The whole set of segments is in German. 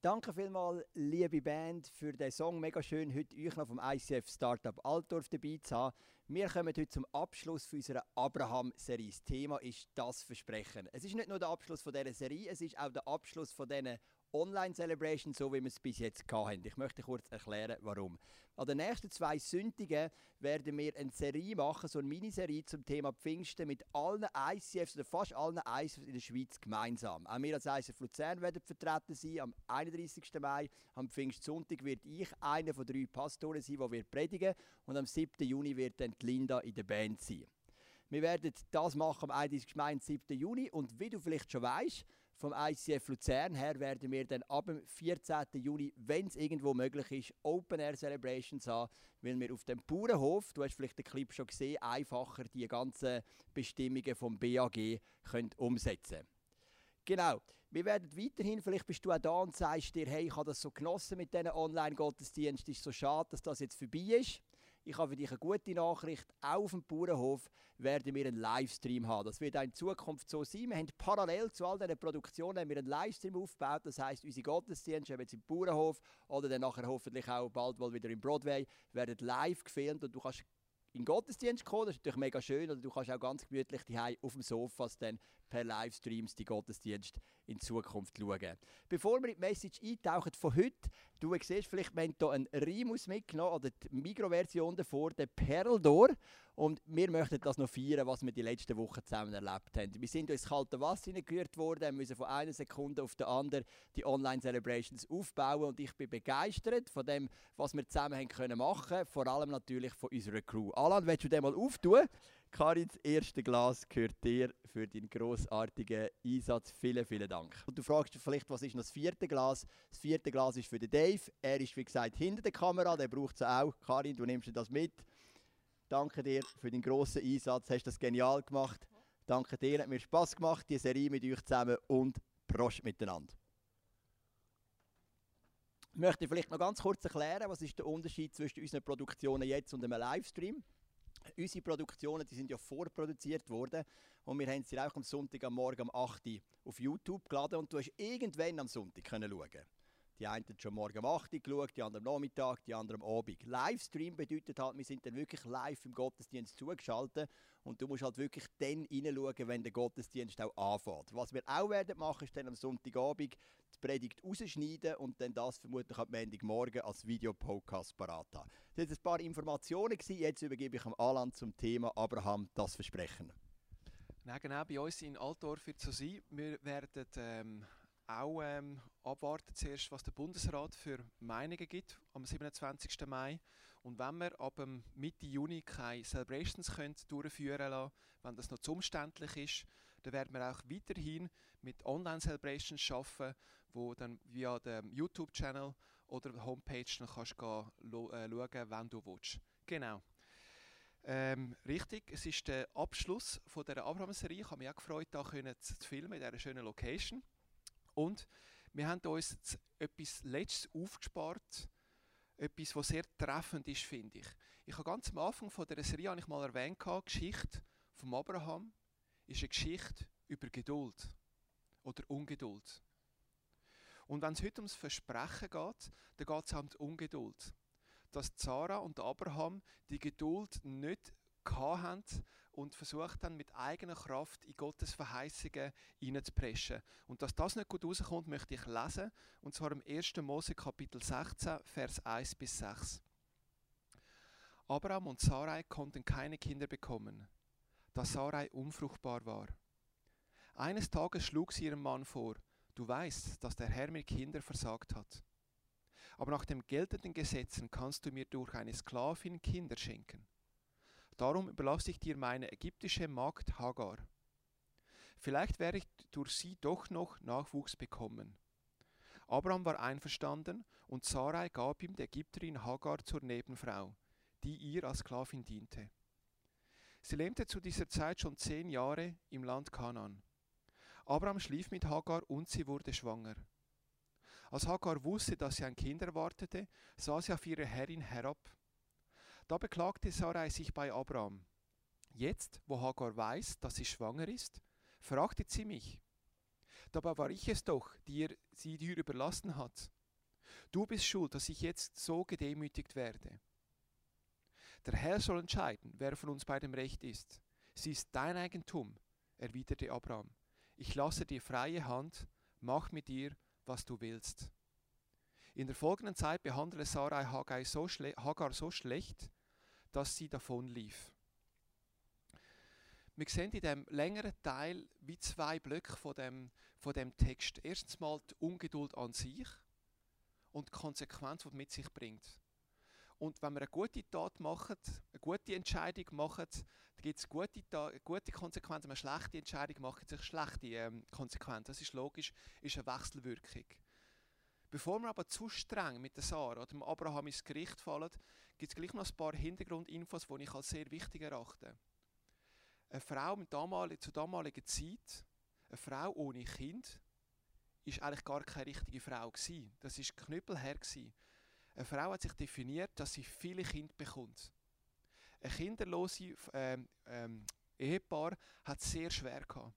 Danke vielmals, liebe Band, für den Song. Mega schön, heute euch noch vom ICF Startup Altdorf dabei zu haben. Wir kommen heute zum Abschluss unserer Abraham-Serie. Das Thema ist das Versprechen. Es ist nicht nur der Abschluss von dieser Serie, es ist auch der Abschluss von diesen Online-Celebration, so wie wir es bis jetzt hatten. Ich möchte kurz erklären, warum. An den nächsten zwei Sündigen werden wir eine Serie machen, so eine Miniserie zum Thema Pfingsten mit allen ICFs oder fast allen ICFs in der Schweiz gemeinsam. Auch wir als ICF Luzern werden vertreten sein. Am 31. Mai, am Pfingstsonntag, wird ich einer von drei Pastoren sein, der predigen und am 7. Juni wird dann Linda in der Band sein. Wir werden das machen am 31. Mai, 7. Juni und wie du vielleicht schon weißt, vom ICF Luzern her werden wir dann ab dem 14. Juni, wenn es irgendwo möglich ist, Open Air Celebrations haben, weil wir auf dem Bauernhof, du hast vielleicht den Clip schon gesehen, einfacher die ganzen Bestimmungen vom BAG können umsetzen Genau. Wir werden weiterhin, vielleicht bist du auch da und sagst dir, hey, ich habe das so genossen mit diesen Online-Gottesdiensten, ist so schade, dass das jetzt vorbei ist. Ich habe für dich eine gute Nachricht. Auf dem Bauernhof werden wir einen Livestream haben. Das wird auch in Zukunft so sein. Wir haben parallel zu all diesen Produktionen einen Livestream aufgebaut. Das heisst, unsere Gottesdienste, jetzt im Bauernhof oder dann nachher hoffentlich auch bald mal wieder im Broadway, werden live gefilmt und du kannst in den Gottesdienst kommen, das ist natürlich mega schön, oder du kannst auch ganz gemütlich daheim auf dem Sofa dann per Livestreams die Gottesdienst in Zukunft schauen. Bevor wir in die Message eintauchen von heute, du siehst vielleicht, wir haben hier einen Rimus mitgenommen, oder die Mikroversion davor, den Perldor. Und wir möchten das noch feiern, was wir die letzten Wochen zusammen erlebt haben. Wir sind ins kalte Wasser hineingerührt worden, müssen von einer Sekunde auf die andere die Online-Celebrations aufbauen. Und ich bin begeistert von dem, was wir zusammen haben können machen Vor allem natürlich von unserer Crew. Alan, willst du den mal auftun? Karins erste Glas gehört dir für deinen großartigen Einsatz. Vielen, vielen Dank. Und du fragst dich vielleicht, was ist noch das vierte Glas? Das vierte Glas ist für den Dave. Er ist, wie gesagt, hinter der Kamera. Der braucht es auch. Karin, du nimmst das mit. Danke dir für deinen grossen Einsatz. Hast das genial gemacht. Danke dir. Hat mir Spass gemacht, die Serie mit euch zusammen und Prost miteinander. Ich möchte vielleicht noch ganz kurz erklären, was ist der Unterschied zwischen unseren Produktionen jetzt und einem Livestream. Unsere Produktionen die sind ja vorproduziert worden und wir haben sie auch am Sonntag am Morgen um 8 Uhr auf YouTube geladen und du hast irgendwann am Sonntag können schauen. Die einen haben schon morgen um 8 Uhr geschaut, die anderen am Nachmittag, die anderen am Abend. Livestream bedeutet halt, wir sind dann wirklich live im Gottesdienst zugeschaltet und du musst halt wirklich dann hineinschauen, wenn der Gottesdienst auch anfängt. Was wir auch werden machen, ist dann am Sonntagabend die Predigt rausschneiden und dann das vermutlich am Montagmorgen als Videopodcast parat haben. Das waren ein paar Informationen. Jetzt übergebe ich am Alan zum Thema Abraham das Versprechen. Ja, genau, bei uns in Altdorf wird so sein. Wir werden ähm, auch ähm, abwarten zuerst, was der Bundesrat für Meinungen gibt am 27. Mai. Und wenn wir ab Mitte Juni keine Celebrations können durchführen können, wenn das noch zu umständlich ist, dann werden wir auch weiterhin mit Online-Celebrations arbeiten, wo dann via dem YouTube-Channel oder der Homepage dann kannst gehen, äh, schauen, wenn du willst. Genau. Ähm, richtig, es ist der Abschluss von der Abraham-Serie. Ich habe mich auch gefreut, hier zu filmen in dieser schönen Location. Und wir haben uns etwas Letztes aufgespart, etwas, was sehr treffend ist, finde ich. Ich habe ganz am Anfang von der Serie habe ich mal erwähnt, die Geschichte von Abraham ist eine Geschichte über Geduld oder Ungeduld. Und wenn es heute ums Versprechen geht, dann geht es um die Ungeduld. Dass Sarah und Abraham die Geduld nicht haben und versucht haben, mit eigener Kraft in Gottes Verheißungen hineinzupreschen. Und dass das nicht gut rauskommt, möchte ich lesen, und zwar im 1. Mose Kapitel 16, Vers 1 bis 6. Abraham und Sarai konnten keine Kinder bekommen, da Sarai unfruchtbar war. Eines Tages schlug sie ihrem Mann vor, du weißt, dass der Herr mir Kinder versagt hat. Aber nach den geltenden Gesetzen kannst du mir durch eine Sklavin Kinder schenken. Darum überlasse ich dir meine ägyptische Magd Hagar. Vielleicht werde ich durch sie doch noch Nachwuchs bekommen. Abraham war einverstanden und Sarai gab ihm die Ägypterin Hagar zur Nebenfrau, die ihr als Sklavin diente. Sie lebte zu dieser Zeit schon zehn Jahre im Land Kanaan. Abraham schlief mit Hagar und sie wurde schwanger. Als Hagar wusste, dass sie ein Kind erwartete, sah sie auf ihre Herrin herab da beklagte Sarai sich bei Abraham. Jetzt, wo Hagar weiß, dass sie schwanger ist, fragte sie mich. Dabei war ich es doch, die sie dir überlassen hat. Du bist schuld, dass ich jetzt so gedemütigt werde. Der Herr soll entscheiden, wer von uns beidem recht ist. Sie ist dein Eigentum, erwiderte Abraham. Ich lasse dir freie Hand, mach mit ihr, was du willst. In der folgenden Zeit behandelte Sarai Hagar so schlecht, dass sie davonlief. Wir sehen in dem längeren Teil wie zwei Blöcke von dem, von dem Text. Erstens mal die Ungeduld an sich und die Konsequenz, die mit sich bringt. Und wenn wir eine gute Tat machen, eine gute Entscheidung machen, dann gibt es gute, gute Konsequenzen. Wenn wir eine schlechte Entscheidung machen, gibt es schlechte ähm, Konsequenzen. Das ist logisch, ist eine Wechselwirkung. Bevor wir aber zu streng mit der Sarah oder dem Abraham ins Gericht fallen, gibt es gleich noch ein paar Hintergrundinfos, die ich als sehr wichtig erachte. Eine Frau mit damalig, zur damaligen Zeit, eine Frau ohne Kind, ist eigentlich gar keine richtige Frau gewesen. Das ist knüppelher gewesen. Eine Frau hat sich definiert, dass sie viele Kinder bekommt. Ein kinderlose ähm, ähm, Ehepaar hat es sehr schwer gehabt.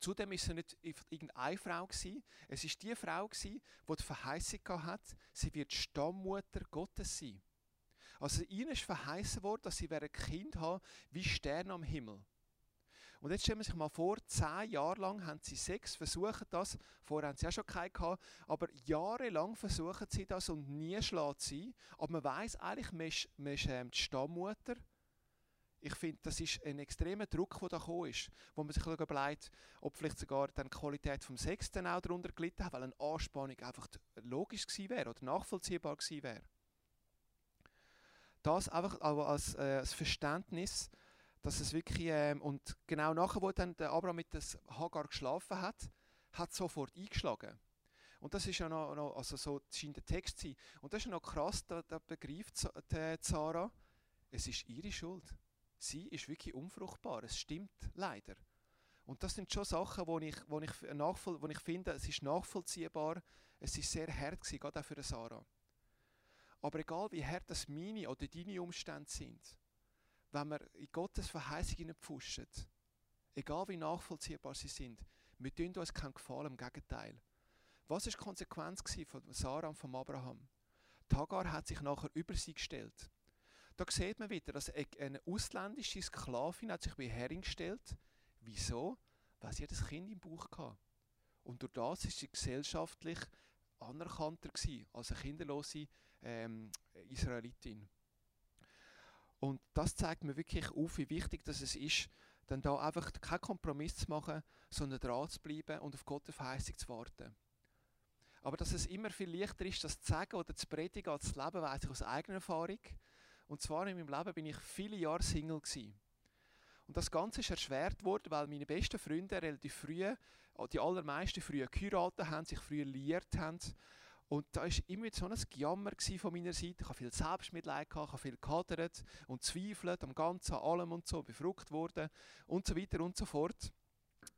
Zudem ist es nicht irgendeine Frau gewesen. Es ist die Frau gewesen, die die Verheißung hat, sie wird Stammmutter Gottes sein. Also ihnen ist verheißen worden, dass sie ein Kind haben wie Sterne am Himmel. Und jetzt stellen wir sich mal vor, zehn Jahre lang haben sie Sex, versuchen das, vorher haben sie auch schon keinen gehabt, aber jahrelang versuchen sie das und nie schlägt sie. Aber man weiß eigentlich, man ist, man ist ähm, die Stammmutter ich finde, das ist ein extremer Druck, der da gekommen ist, wo man sich überlegt, ob vielleicht sogar dann die Qualität des Sex dann auch darunter gelitten hat, weil eine Anspannung einfach logisch gewesen wäre oder nachvollziehbar gewesen wäre. Das einfach aber als, äh, als Verständnis, dass es wirklich, äh, und genau nachher, wo dann der Abraham mit des Hagar geschlafen hat, hat sofort eingeschlagen. Und das ist ja noch, noch also so scheint der Text zu sein. Und das ist ja noch krass, da, da begreift Sarah, es ist ihre Schuld sie ist wirklich unfruchtbar. Es stimmt leider. Und das sind schon Sachen, wo ich, wo ich, nachvoll, wo ich finde, es ist nachvollziehbar, es ist sehr hart gewesen, gerade auch für Sarah. Aber egal wie hart das meine oder deine Umstände sind, wenn wir in Gottes Verheißung pfuschen, egal wie nachvollziehbar sie sind, wir tun uns keinen Gefallen, im Gegenteil. Was war die Konsequenz von Sarah und von Abraham? Tagar hat sich nachher über sie gestellt. Da sieht man wieder, dass eine ausländische Sklavin hat sich bei Herrin gestellt. Wieso? Weil sie das Kind im Bauch hatte. Und durch das ist sie gesellschaftlich anerkannter gewesen als eine kinderlose ähm, Israelitin. Und das zeigt mir wirklich auf, wie wichtig das es ist, dann da einfach keinen Kompromiss zu machen, sondern dran zu bleiben und auf Gottes Verheißung zu warten. Aber dass es immer viel leichter ist, das zu sagen oder zu predigen als zu leben, weiß ich aus eigener Erfahrung. Und zwar in meinem Leben bin ich viele Jahre Single gewesen. Und das Ganze ist erschwert worden, weil meine besten Freunde relativ früh, die allermeisten früh geheiratet haben, sich früh liiert haben. Und da war immer so ein Gejammer von meiner Seite. Ich habe viel Selbstmitleid, gehabt, ich habe viel gehadert und zweifelt am Ganzen, an allem und so, befrucht worden und so weiter und so fort.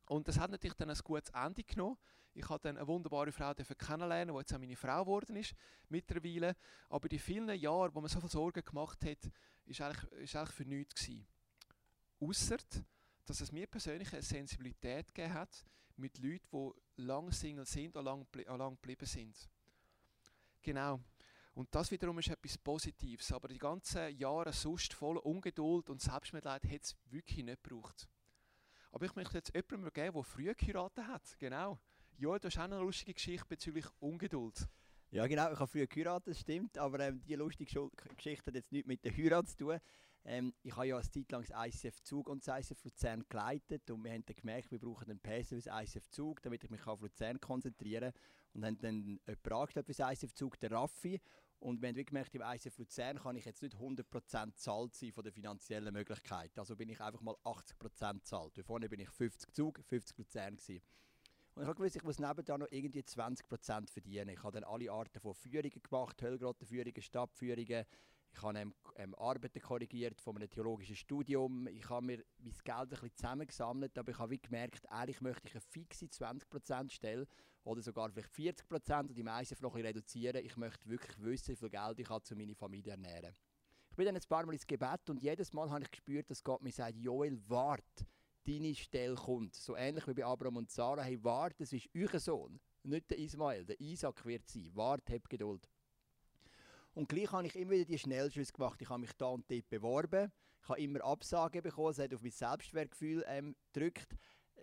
Und das hat natürlich dann ein gutes Ende genommen. Ich habe dann eine wunderbare Frau kennenlernen, die jetzt auch meine Frau geworden ist, mittlerweile. Aber die vielen Jahre, wo man so viel Sorgen gemacht hat, ist eigentlich, ist eigentlich für nichts gewesen. Ausser, dass es mir persönlich eine Sensibilität gegeben hat mit Leuten, die lang Single sind und lang, lang geblieben sind. Genau. Und das wiederum ist etwas Positives. Aber die ganzen Jahre sonst voller Ungeduld und Selbstmitleid hat es wirklich nicht gebraucht. Aber ich möchte jetzt jemandem geben, der früher geheiratet hat. Genau. Ja, du hast auch eine lustige Geschichte bezüglich Ungeduld. Ja, genau. Ich habe früher geheiratet, das stimmt. Aber ähm, die lustige Geschichte hat jetzt nichts mit der Heirat zu tun. Ähm, ich habe ja eine Zeit lang das ICF Zug und das ICF Luzern geleitet und wir haben dann gemerkt, wir brauchen einen PS für das ICF Zug, damit ich mich auf Luzern konzentrieren kann. Und haben dann jemanden angestellt für das ICF Zug, der Raffi. Und wir haben gemerkt, im ICF Luzern kann ich jetzt nicht 100% zahlt sein von der finanziellen Möglichkeit. Also bin ich einfach mal 80% zahlt. Vorne bin ich 50 Zug, 50 Luzern gewesen. Und ich habe gewusst, ich muss nebenan noch irgendwie 20% verdienen. Ich habe dann alle Arten von Führungen gemacht, Höllgrottenführungen, Stadtführungen. Ich habe ähm, ähm, Arbeiten korrigiert von einem theologischen Studium. Ich habe mir mein Geld ein bisschen zusammengesammelt, aber ich habe wie gemerkt, eigentlich möchte ich eine fixe 20% Stelle oder sogar vielleicht 40% und die meisten noch reduzieren. Ich möchte wirklich wissen, wie viel Geld ich habe, um meine Familie ernähren. Ich bin dann ein paar Mal ins Gebet und jedes Mal habe ich gespürt, dass Gott mir sagt, Joel, wart deine Stelle kommt. So ähnlich wie bei Abraham und Sarah. Hey, warte, es ist euer Sohn, nicht der Ismael. Der Isaac wird sein. Warte, hab Geduld. Und gleich habe ich immer wieder die Schnellschüsse gemacht. Ich habe mich da und dort beworben. Ich habe immer Absagen bekommen. Es hat auf mein Selbstwertgefühl ähm, gedrückt.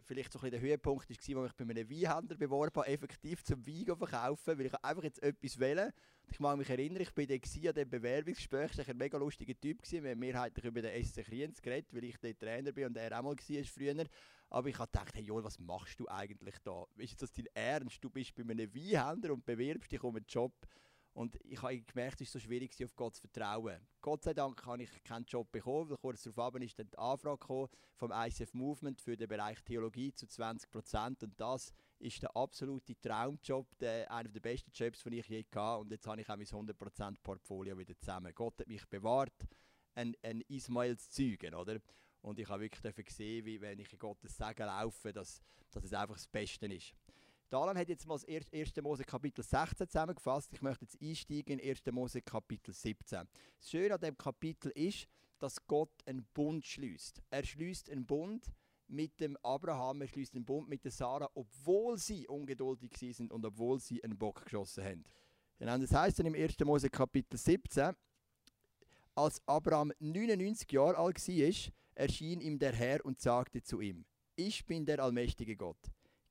Vielleicht so ein der Höhepunkt war, als ich bei einem Weinhändler beworben habe, effektiv zum Wein zu verkaufen, weil ich einfach jetzt etwas wählen Ich mag mich erinnern, ich war an dem Bewerbungsgespräch. Das war ein mega lustiger Typ. Wir haben mehrheitlich über den SC Kriens geredet, weil ich der Trainer bin und er auch mal war früher. Aber ich habe gedacht, hey Joel, was machst du eigentlich da? Ist das dein Ernst? Du bist bei einem Weinhändler und bewirbst dich um einen Job. Und ich habe gemerkt, es ist so schwierig, auf Gott zu vertrauen. Gott sei Dank habe ich keinen Job bekommen, weil kurz darauf ist dann die Anfrage vom ICF Movement für den Bereich Theologie zu 20 Prozent. Und das ist der absolute Traumjob, der, einer der besten Jobs, den ich je hatte. Und jetzt habe ich auch mein 100 Prozent Portfolio wieder zusammen. Gott hat mich bewahrt, ein, ein Ismael zu zeugen, oder? Und ich habe wirklich gesehen, wie wenn ich in Gottes Segen laufe, dass, dass es einfach das Beste ist. Dalan hat jetzt mal das 1. Mose Kapitel 16 zusammengefasst. Ich möchte jetzt einsteigen in 1. Mose Kapitel 17. Das Schöne an dem Kapitel ist, dass Gott einen Bund schließt. Er schließt einen Bund mit dem Abraham, er schließt einen Bund mit der Sarah, obwohl sie ungeduldig sind und obwohl sie einen Bock geschossen haben. Das heißt dann im 1. Mose Kapitel 17, als Abraham 99 Jahre alt war, erschien ihm der Herr und sagte zu ihm: Ich bin der allmächtige Gott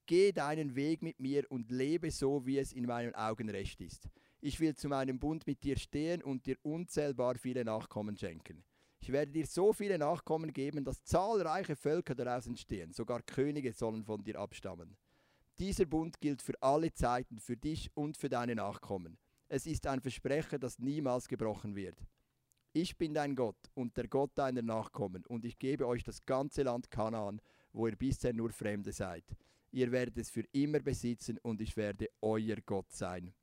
Geh deinen Weg mit mir und lebe so, wie es in meinen Augen recht ist. Ich will zu meinem Bund mit dir stehen und dir unzählbar viele Nachkommen schenken. Ich werde dir so viele Nachkommen geben, dass zahlreiche Völker daraus entstehen, sogar Könige sollen von dir abstammen. Dieser Bund gilt für alle Zeiten, für dich und für deine Nachkommen. Es ist ein Versprechen, das niemals gebrochen wird. Ich bin dein Gott und der Gott deiner Nachkommen, und ich gebe euch das ganze Land Kanaan, wo ihr bisher nur Fremde seid. Ihr werdet es für immer besitzen und ich werde euer Gott sein.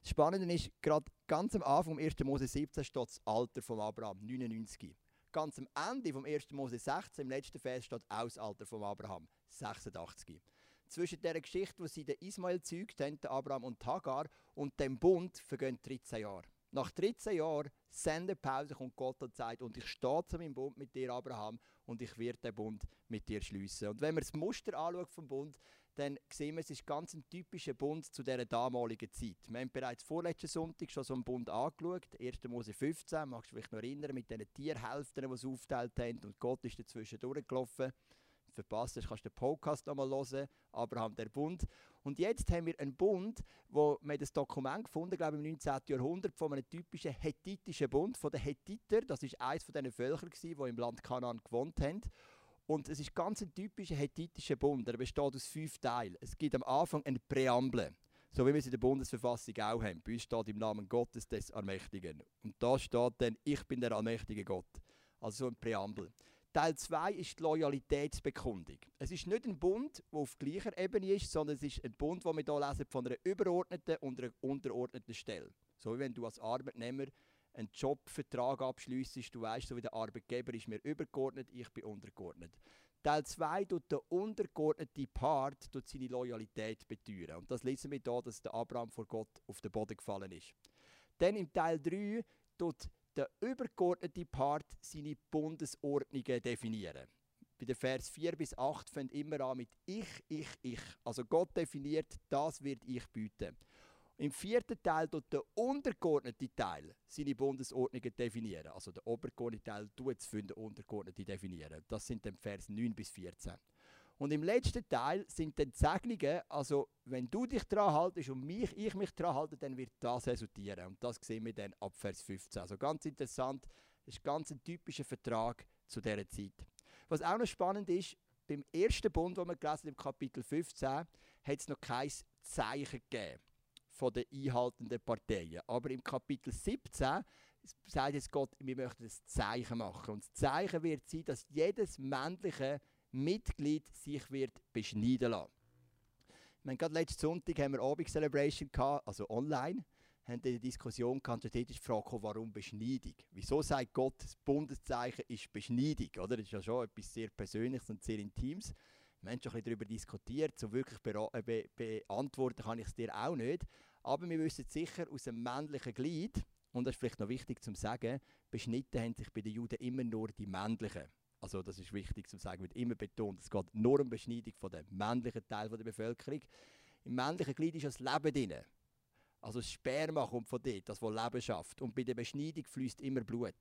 Das Spannende ist, gerade ganz am Anfang, 1. Mose 17, steht das Alter von Abraham, 99. Ganz am Ende vom 1. Mose 16, im letzten Vers, steht auch das Alter von Abraham, 86. Zwischen der Geschichte, wo sie den Ismael zeugt haben, Abraham und Hagar, und dem Bund vergehen 13 Jahre. Nach 13 Jahren Sendepause kommt Gott und sagt, und ich stehe zu meinem Bund mit dir, Abraham, und ich werde den Bund mit dir schließen. Und wenn man das Muster anschaut vom Bund, dann sehen wir, es ist ganz ein typischer Bund zu dieser damaligen Zeit. Wir haben bereits vorletzten Sonntag schon so einen Bund angeschaut, 1. Mose 15, magst du dich noch erinnern, mit diesen Tierhälften, die sie aufteilt haben, und Gott ist dazwischen durchgelaufen verpasst hast, kannst du den Podcast nochmal hören, Abraham der Bund. Und jetzt haben wir einen Bund, wo wir das Dokument gefunden, glaube ich, im 19. Jahrhundert, von einem typischen hethitischen Bund, von den Hethiter. Das ist eines von diesen Völkern, die im Land Kanaan gewohnt haben. Und es ist ganz ein typischer hethitischer Bund. Er besteht aus fünf Teilen. Es gibt am Anfang eine Präambel. So wie wir es in der Bundesverfassung auch haben. Bei uns steht im Namen Gottes des Allmächtigen. Und da steht dann, ich bin der allmächtige Gott. Also so ein Präambel. Teil 2 ist die Loyalitätsbekundung. Es ist nicht ein Bund, der auf gleicher Ebene ist, sondern es ist ein Bund, den wir hier lesen, von einer übergeordneten und einer untergeordneten Stelle. So wie wenn du als Arbeitnehmer einen Jobvertrag abschliessest, du weißt, so wie der Arbeitgeber ist mir übergeordnet, ich bin untergeordnet. Teil 2 tut der untergeordnete Part tut seine Loyalität beteuern. Und das lesen wir hier, dass der Abraham vor Gott auf den Boden gefallen ist. Dann im Teil 3 tut der übergeordnete Part seine Bundesordnungen definieren. Bei den Vers 4 bis 8 fängt immer an mit Ich, ich, ich. Also Gott definiert, das wird ich bieten. Im vierten Teil tut der untergeordnete Teil seine Bundesordnungen definieren. Also der obergeordnete Teil tut es für den untergeordneten definieren. Das sind dann Vers 9 bis 14. Und im letzten Teil sind dann die Segnungen, also wenn du dich daran haltest und mich, ich mich daran halte, dann wird das resultieren. Und das sehen wir dann ab Vers 15. Also ganz interessant, das ist ganz ein typischer Vertrag zu dieser Zeit. Was auch noch spannend ist, beim ersten Bund, den wir gelesen im Kapitel 15, hat es noch kein Zeichen gegeben von den einhaltenden Parteien. Aber im Kapitel 17 sagt jetzt Gott, wir möchten ein Zeichen machen. Und das Zeichen wird sein, dass jedes männliche Mitglied sich wird beschneiden lassen. Wir gerade letzten Sonntag haben wir Abend Celebration gehabt, also online, haben eine Diskussion gehabt, und dort ist die Frage, warum Beschneidung? Wieso sagt Gott, das Bundeszeichen ist Beschneidung? Oder? Das ist ja schon etwas sehr Persönliches und sehr Intimes. Wir haben schon ein bisschen darüber diskutiert, so wirklich äh, be beantworten kann ich es dir auch nicht. Aber wir wissen sicher aus dem männlichen Glied, und das ist vielleicht noch wichtig zu sagen, beschnitten haben sich bei den Juden immer nur die männlichen. Also das ist wichtig zu sagen, wird immer betont, es geht nur um Beschneidung von dem männlichen Teil der Bevölkerung. Im männlichen Glied ist das Leben drin. Also das Sperma kommt von dort, das, was Leben schafft. Und bei der Beschneidung fließt immer Blut.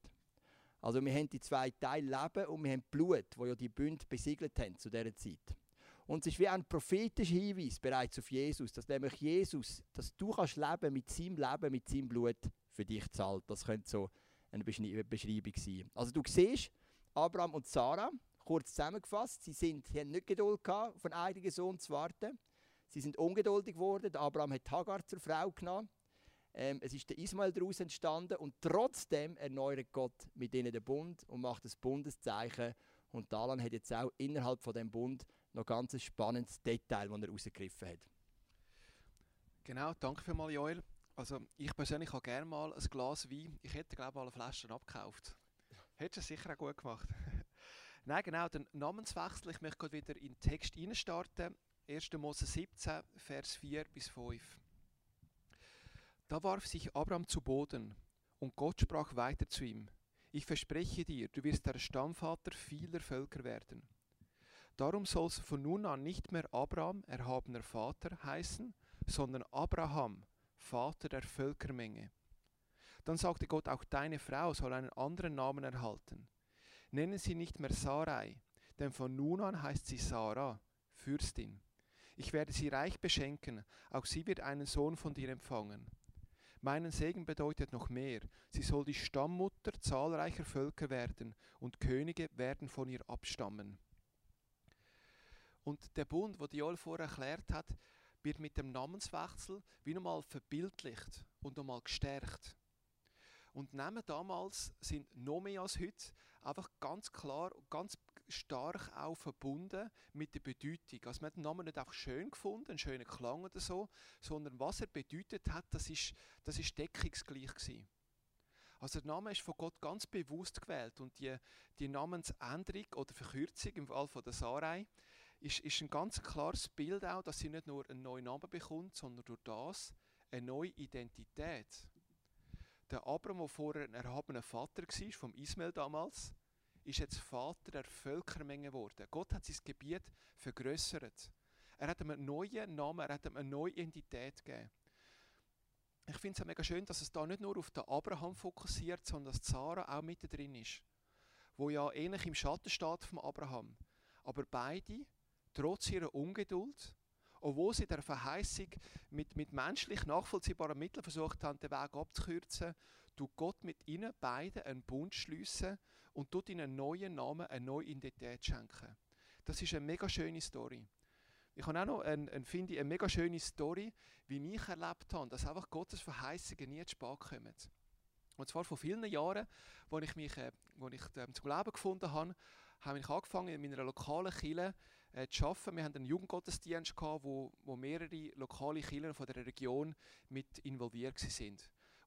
Also wir haben die zwei Teile Leben und wir haben Blut, wo ja die Bünde besiegelt haben zu dieser Zeit. Und es ist wie ein prophetischer Hinweis bereits auf Jesus, dass nämlich Jesus, dass du kannst leben mit seinem Leben, mit seinem Blut für dich zahlt. Das könnte so eine Beschreibung sein. Also du siehst, Abraham und Sarah, kurz zusammengefasst, sie, sind, sie haben nicht Geduld gehabt, auf einen eigenen Sohn zu warten. Sie sind ungeduldig geworden. Abraham hat Hagar zur Frau genommen. Ähm, es ist der Ismael daraus entstanden und trotzdem erneuert Gott mit ihnen den Bund und macht das Bundeszeichen. Und Dalan hat jetzt auch innerhalb von dem Bund noch ganz ein spannendes Detail, das er rausgegriffen hat. Genau, danke für mal, Joel. Also ich persönlich habe gerne mal ein Glas Wein. Ich hätte glaube ich alle Flaschen abgekauft. Hättest du sicher auch gut gemacht. Nein, genau, den Namenswechsel. Ich möchte gerade wieder in den Text starten. 1. Mose 17, Vers 4 bis 5. Da warf sich Abraham zu Boden, und Gott sprach weiter zu ihm: Ich verspreche dir, du wirst der Stammvater vieler Völker werden. Darum sollst du von nun an nicht mehr Abraham, erhabener Vater, heißen, sondern Abraham, Vater der Völkermenge. Dann sagte Gott, auch deine Frau soll einen anderen Namen erhalten. Nennen sie nicht mehr Sarai, denn von nun an heißt sie Sarah, Fürstin. Ich werde sie reich beschenken, auch sie wird einen Sohn von dir empfangen. Meinen Segen bedeutet noch mehr. Sie soll die Stammmutter zahlreicher Völker werden und Könige werden von ihr abstammen. Und der Bund, wo Joel vorher erklärt hat, wird mit dem Namenswechsel wie nochmal verbildlicht und nochmal gestärkt. Und Namen damals sind noch mehr als heute einfach ganz klar und ganz stark auch verbunden mit der Bedeutung. Also man hat den Namen nicht einfach schön gefunden, einen schönen Klang oder so, sondern was er bedeutet hat, das ist, das ist deckungsgleich gewesen. Also der Name ist von Gott ganz bewusst gewählt und die, die Namensänderung oder Verkürzung im Fall von der Sarai ist, ist ein ganz klares Bild auch, dass sie nicht nur einen neuen Namen bekommt, sondern durch das eine neue Identität. Der Abraham, der vorher ein erhabener Vater war, vom Ismael damals, ist jetzt Vater der Völkermenge geworden. Gott hat sein Gebiet vergrößert. Er hat ihm einen neuen Namen, er hat ihm eine neue Identität gegeben. Ich finde es mega schön, dass es da nicht nur auf den Abraham fokussiert, sondern dass Sarah auch mit drin ist, wo ja ähnlich im Schatten steht vom Abraham. Aber beide, trotz ihrer Ungeduld, obwohl sie der Verheißung mit, mit menschlich nachvollziehbaren Mitteln versucht haben, den Weg abzukürzen, tut Gott mit ihnen beiden einen Bund schließen und tut ihnen einen neuen Namen, eine neue Identität schenken. Das ist eine mega schöne Story. Ich habe auch noch eine, eine, finde ich, eine mega schöne Story, wie ich erlebt habe, dass einfach Gottes Verheißungen nie zu spät kommen. Und zwar vor vielen Jahren, als ich mich äh, wo ich, ähm, zum Glauben gefunden habe, habe ich angefangen, in meiner lokalen Kirche äh, zu arbeiten. Wir hatten einen Jugendgottesdienst, gehabt, wo, wo mehrere lokale Kirchen von der Region mit involviert waren.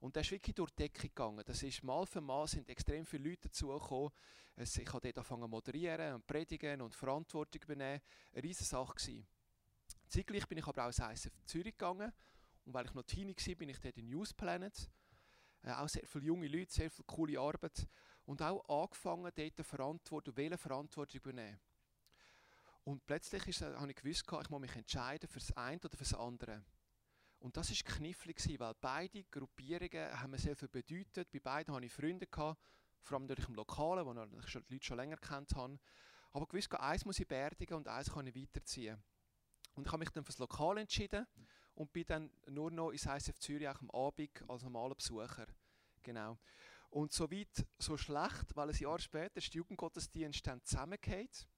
Und das ist wirklich durch die Decke gegangen. Das ist mal für mal sind extrem viele Leute dazugekommen. Ich habe dort angefangen zu moderieren und predigen und Verantwortung übernehmen. Eine riesige Sache gewesen. Zeitgleich bin ich aber auch ins ISF Zürich gegangen. Und weil ich noch Teenie war, bin ich dort in News Planet. Äh, auch sehr viele junge Leute, sehr viel coole Arbeit. Und auch angefangen, dort Verantwortung, Verantwortung übernehmen. Und plötzlich ist, habe ich gewusst, ich muss mich entscheiden für das eine oder für das andere. Und das war knifflig, weil beide Gruppierungen haben sehr viel bedeutet. Bei beiden hatte ich Freunde, vor allem durch im Lokalen, wo ich die Leute schon länger kennt habe. Aber gewusst, eins muss ich beerdigen und eins kann ich weiterziehen. Und ich habe mich dann für das Lokal entschieden und bin dann nur noch ins ISF Zürich auch am Abend als normaler Besucher. Genau. Und so weit, so schlecht, weil ein Jahr später ist der Jugendgottesdienst dann zusammengehört.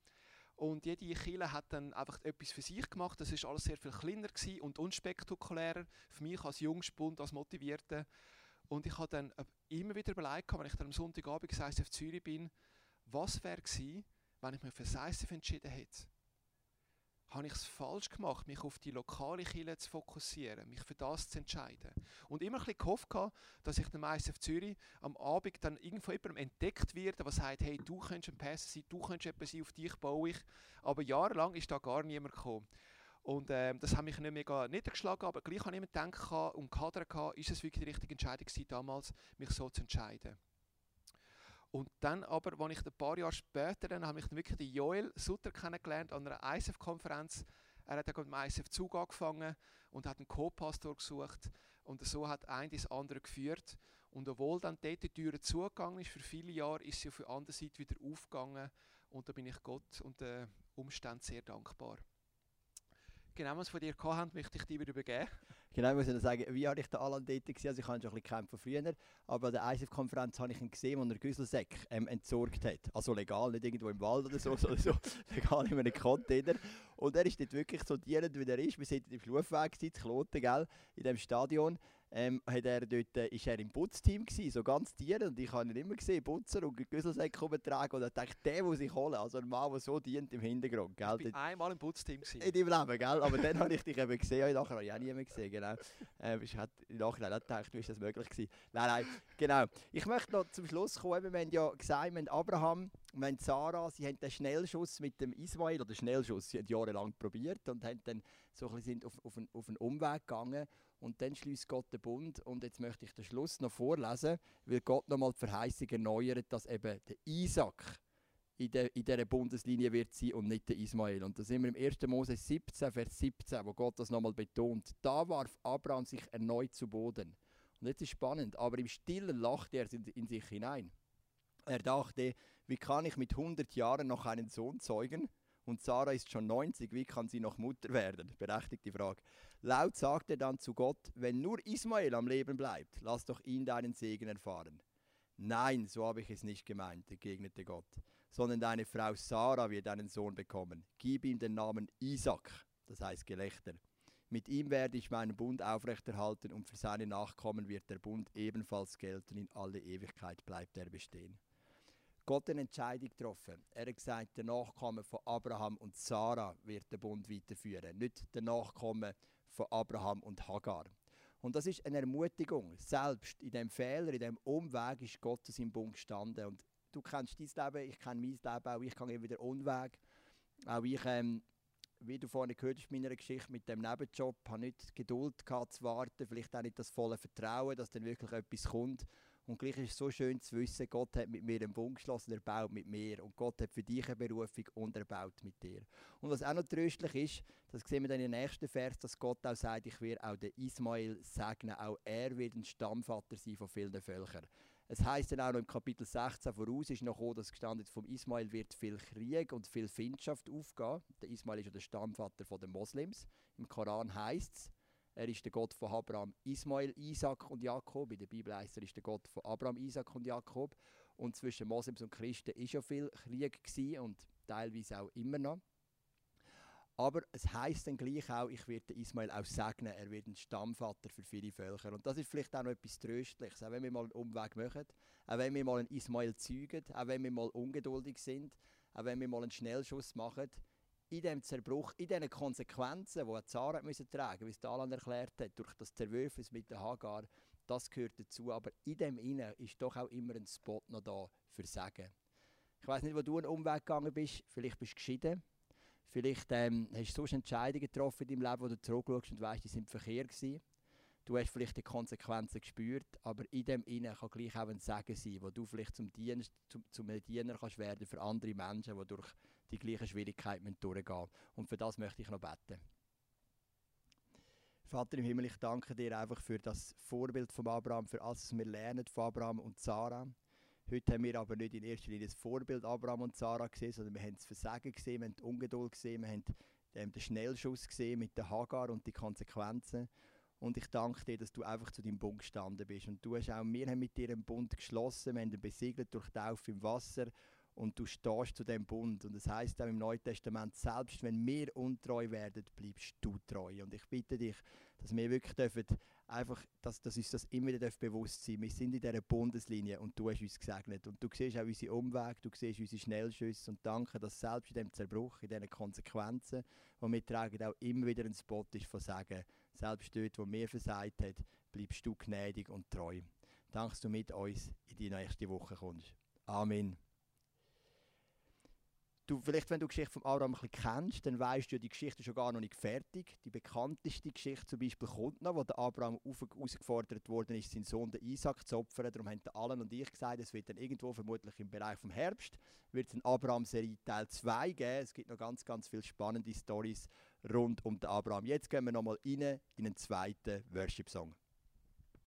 Und jede Kille hat dann einfach etwas für sich gemacht. Das ist alles sehr viel kleiner und unspektakulärer für mich als Jungspund, als Motivierter. Und ich habe dann äh, immer wieder überlegt, wenn ich dann am Sonntagabend ISF Zürich bin, was wäre gewesen, wenn ich mich für das entschieden hätte habe ich es falsch gemacht, mich auf die lokale Kirche zu fokussieren, mich für das zu entscheiden. Und immer ein bisschen gehofft, dass ich dem ISF Zürich am Abend dann irgendwo jemandem entdeckt werde, der sagt, hey, du könntest ein Pässe sein, du könntest etwas sein, auf dich baue ich. Aber jahrelang ist da gar niemand gekommen. Und ähm, das hat mich nicht mega niedergeschlagen, aber gleich habe ich mir gedacht und gehabt, ist es wirklich die richtige Entscheidung gewesen, damals, mich so zu entscheiden. Und dann aber, als ich ein paar Jahre später, dann habe ich dann wirklich den Joel Sutter kennengelernt an einer ISF-Konferenz. Er hat dann mit dem ISF-Zug angefangen und hat einen Co-Pastor gesucht. Und so hat ein das andere geführt. Und obwohl dann dort die Tür zugegangen ist, für viele Jahre, ist sie auf der anderen Seite wieder aufgegangen. Und da bin ich Gott und den Umständen sehr dankbar. Genau, was von dir gehabt haben, möchte ich dir wieder übergeben. Genau, ich muss ich sagen, wie habe ich den Alan dort gesehen? Also ich habe schon ein bisschen von früher, aber an der ISF-Konferenz habe ich ihn gesehen, wo er Güsselsäck ähm, entsorgt hat. Also legal, nicht irgendwo im Wald oder so, sondern so legal in einem Container. Und er ist dort wirklich so dienend, wie er ist. Wir sind im Schlufweg, in Kloten, gell, in dem Stadion ähm, hat er dort, äh, ist er im Putzteam gewesen, so ganz tier und ich habe ihn immer gesehen, Putzer und Güsselsäcke übertragen und ich dachte, der muss ich holen, also ein Mann, der so dient im Hintergrund. Gell? Ich war einmal im Putzteam. Gewesen. In deinem Leben, gell? aber dann habe ich dich eben gesehen, nachher habe ich auch nie mehr gesehen, genau. Ähm, ich habe im Nachhinein auch gedacht, wie ist das möglich gewesen? Nein, nein, genau. Ich möchte noch zum Schluss kommen, wir haben ja gesagt, wir haben Abraham, wir haben Sarah, sie haben den Schnellschuss mit dem Ismail, oder Schnellschuss, sie haben jahrelang probiert und haben dann so ein bisschen auf, auf, einen, auf einen Umweg gegangen und dann schließt Gott den Bund. Und jetzt möchte ich den Schluss noch vorlesen, weil Gott nochmal die Verheißung erneuert, dass eben der Isaac in, der, in dieser Bundeslinie wird sein und nicht der Ismael. Und da sind wir im 1. Mose 17, Vers 17, wo Gott das nochmal betont. Da warf Abraham sich erneut zu Boden. Und jetzt ist spannend, aber im Stillen lachte er in sich hinein. Er dachte, wie kann ich mit 100 Jahren noch einen Sohn zeugen? Und Sarah ist schon 90, wie kann sie noch Mutter werden? Berechtigte Frage. Laut sagt er dann zu Gott, wenn nur Ismael am Leben bleibt, lass doch ihn deinen Segen erfahren. Nein, so habe ich es nicht gemeint, entgegnete Gott, sondern deine Frau Sarah wird einen Sohn bekommen. Gib ihm den Namen Isaac, das heißt Gelächter. Mit ihm werde ich meinen Bund aufrechterhalten und für seine Nachkommen wird der Bund ebenfalls gelten. In alle Ewigkeit bleibt er bestehen. Gott eine Entscheidung getroffen. Er hat gesagt, der Nachkommen von Abraham und Sarah wird den Bund weiterführen, nicht der Nachkommen von Abraham und Hagar. Und das ist eine Ermutigung. Selbst in dem Fehler, in dem Umweg ist Gott zu seinem Bund gestanden. Und du kennst dein Leben, ich kenne mein Leben auch. Ich gehe immer wieder Umweg. Auch ich, ähm, wie du vorhin gehört hast, meiner Geschichte mit dem Nebenjob, habe nicht Geduld gehabt zu warten, vielleicht auch nicht das volle Vertrauen, dass dann wirklich etwas kommt. Und gleich ist es so schön zu wissen, Gott hat mit mir einen Bund geschlossen, er baut mit mir. Und Gott hat für dich eine Berufung und er baut mit dir. Und was auch noch tröstlich ist, das sehen wir dann im nächsten Vers, dass Gott auch sagt, ich werde auch den Ismael segnen. Auch er wird ein Stammvater sein von vielen Völkern. Es heißt dann auch noch im Kapitel 16 voraus, ist noch dass gestanden vom Ismael wird viel Krieg und viel Findschaft aufgehen. Der Ismael ist ja der Stammvater der Moslems. Im Koran heißt es, er ist der Gott von Abraham, Ismael, Isaac und Jakob. In der Bibel heißt er ist der Gott von Abraham, Isaac und Jakob. Und zwischen Moslems und Christen ist ja viel Krieg gewesen und teilweise auch immer noch. Aber es heißt dann gleich auch, ich werde Ismael auch segnen, er wird ein Stammvater für viele Völker. Und das ist vielleicht auch noch etwas Tröstliches, auch wenn wir mal einen Umweg machen, auch wenn wir mal einen Ismael zeugen, auch wenn wir mal ungeduldig sind, auch wenn wir mal einen Schnellschuss machen in dem Zerbruch, in diesen Konsequenzen, die Zara müssen tragen wie es Dalan erklärt hat, durch das Zerwürfnis mit der Hagar, das gehört dazu. Aber in dem Innen ist doch auch immer ein Spot noch da für Sagen. Ich weiß nicht, wo du einen Umweg gegangen bist. Vielleicht bist du geschieden. Vielleicht ähm, hast du sonst Entscheidungen getroffen in deinem Leben, wo du zurückschaust und weißt, die sind verkehrt gewesen. Du hast vielleicht die Konsequenzen gespürt, aber in dem Innen kann gleich auch ein Segen sein, wo du vielleicht zum, Dienst, zum, zum Diener kannst werden für andere Menschen, die durch die gleichen Schwierigkeiten durchgehen Und für das möchte ich noch beten. Vater im Himmel, ich danke dir einfach für das Vorbild von Abraham, für alles, was wir lernen von Abraham und Sarah. Heute haben wir aber nicht in erster Linie das Vorbild Abraham und Sarah gesehen, sondern wir haben das Versagen gesehen, wir haben die Ungeduld gesehen, wir haben den Schnellschuss gesehen mit der Hagar und die Konsequenzen. Und ich danke dir, dass du einfach zu deinem Bund gestanden bist. Und du hast auch, wir haben mit dir einen Bund geschlossen, wir haben ihn besiegelt durch Taufe im Wasser und du stehst zu dem Bund. Und das heißt auch im Neuen Testament, selbst wenn wir untreu werden, bleibst du treu. Und ich bitte dich, dass wir wirklich dürfen, einfach, dass, dass uns das immer wieder bewusst sein Wir sind in dieser Bundeslinie und du hast uns gesegnet. Und du siehst auch unsere Umwege, du siehst unsere Schnellschüsse und danke, dass selbst in dem Zerbruch, in diesen Konsequenzen, die wir tragen, auch immer wieder ein Spot ist von Sagen, selbst dort, wo mir versagt hat, bleibst du gnädig und treu. Danke, dass du mit uns in die nächste Woche kommst. Amen. Du, vielleicht, wenn du die Geschichte von Abraham ein bisschen kennst, dann weißt du, die Geschichte ist schon gar noch nicht fertig. Die bekannteste Geschichte zum Beispiel kommt noch, wo der Abraham herausgefordert worden ist, seinen Sohn den Isaac zu opfern. Darum haben Allen und ich gesagt, es wird dann irgendwo vermutlich im Bereich vom Herbst wird es eine Abraham-Serie Teil 2 geben. Es gibt noch ganz, ganz viele spannende Stories rund um den Abraham. Jetzt gehen wir nochmal rein in einen zweiten Worship-Song.